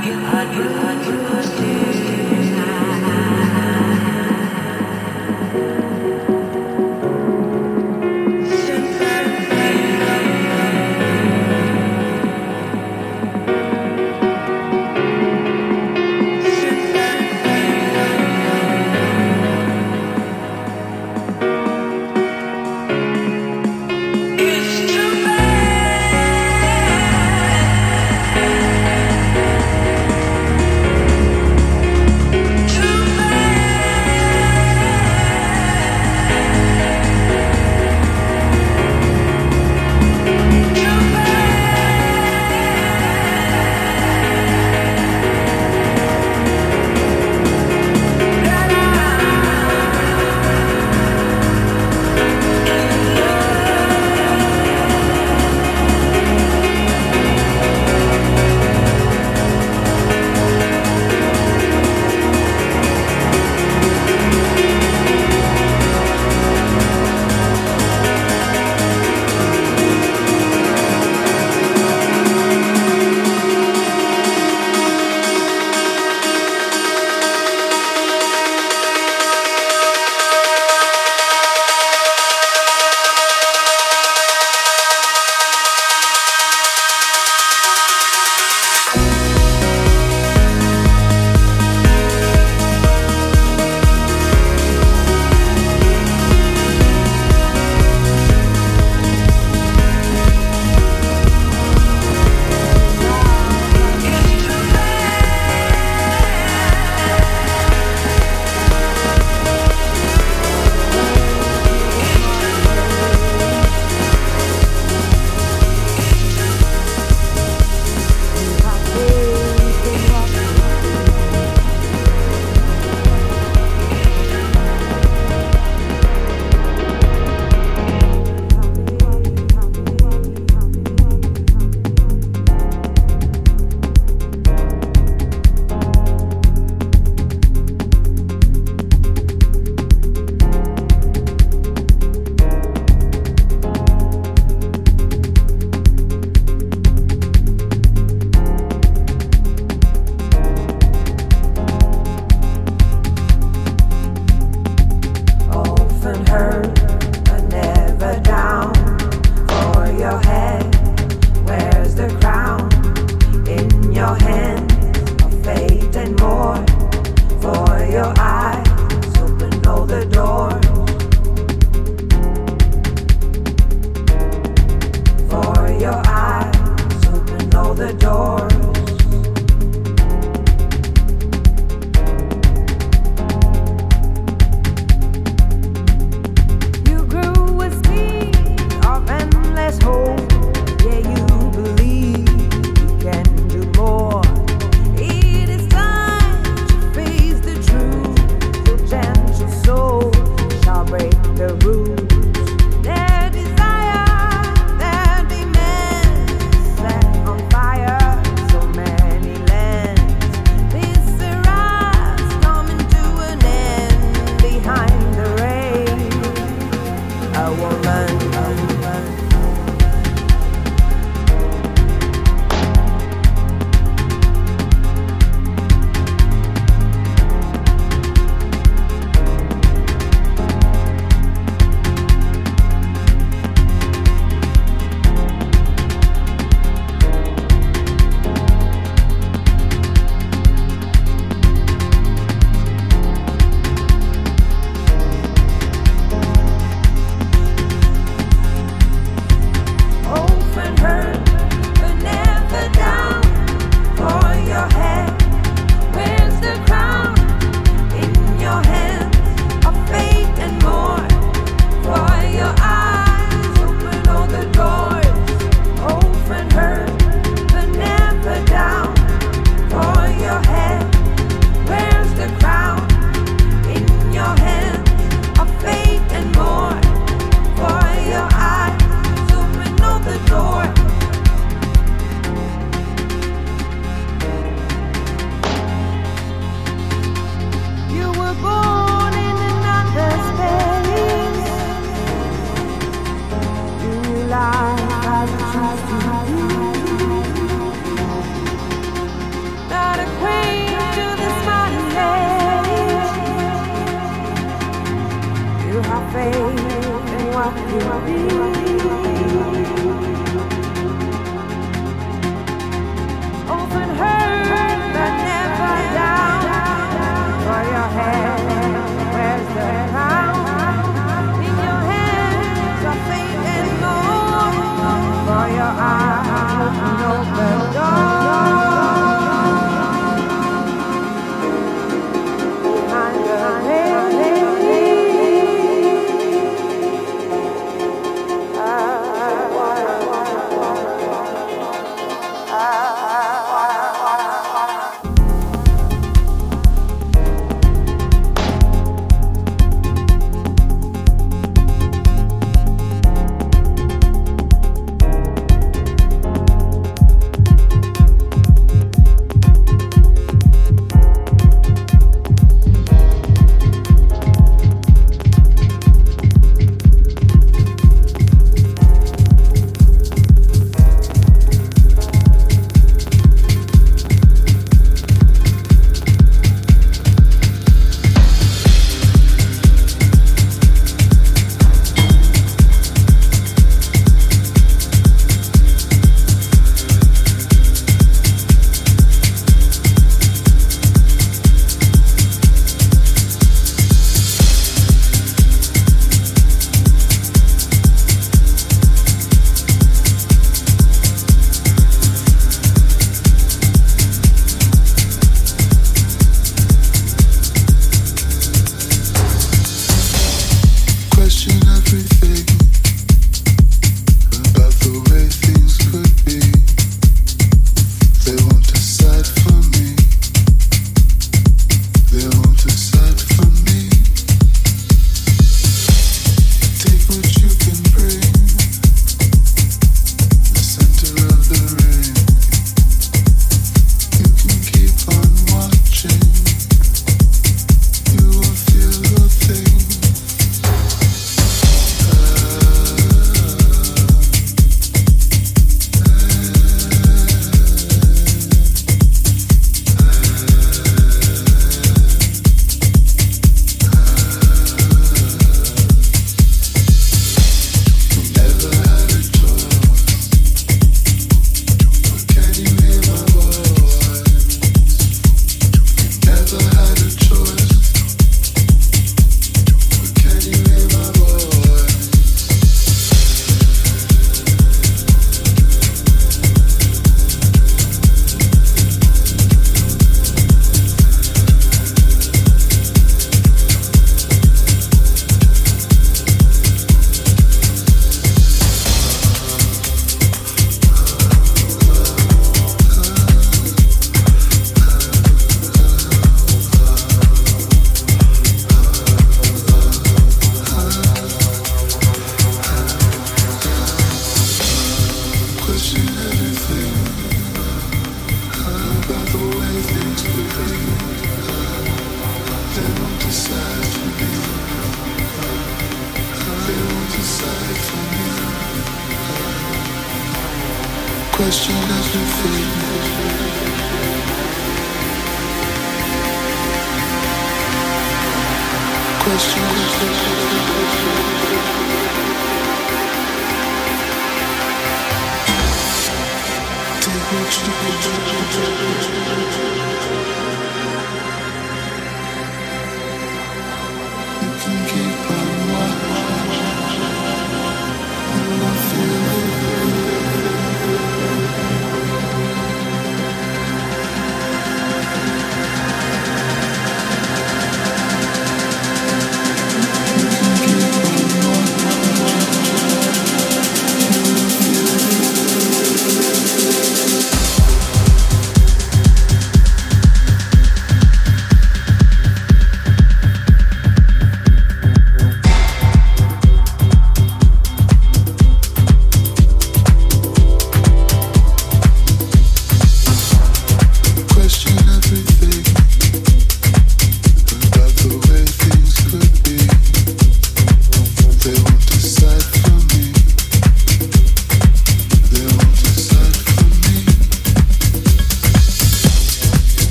I get. I get. I get.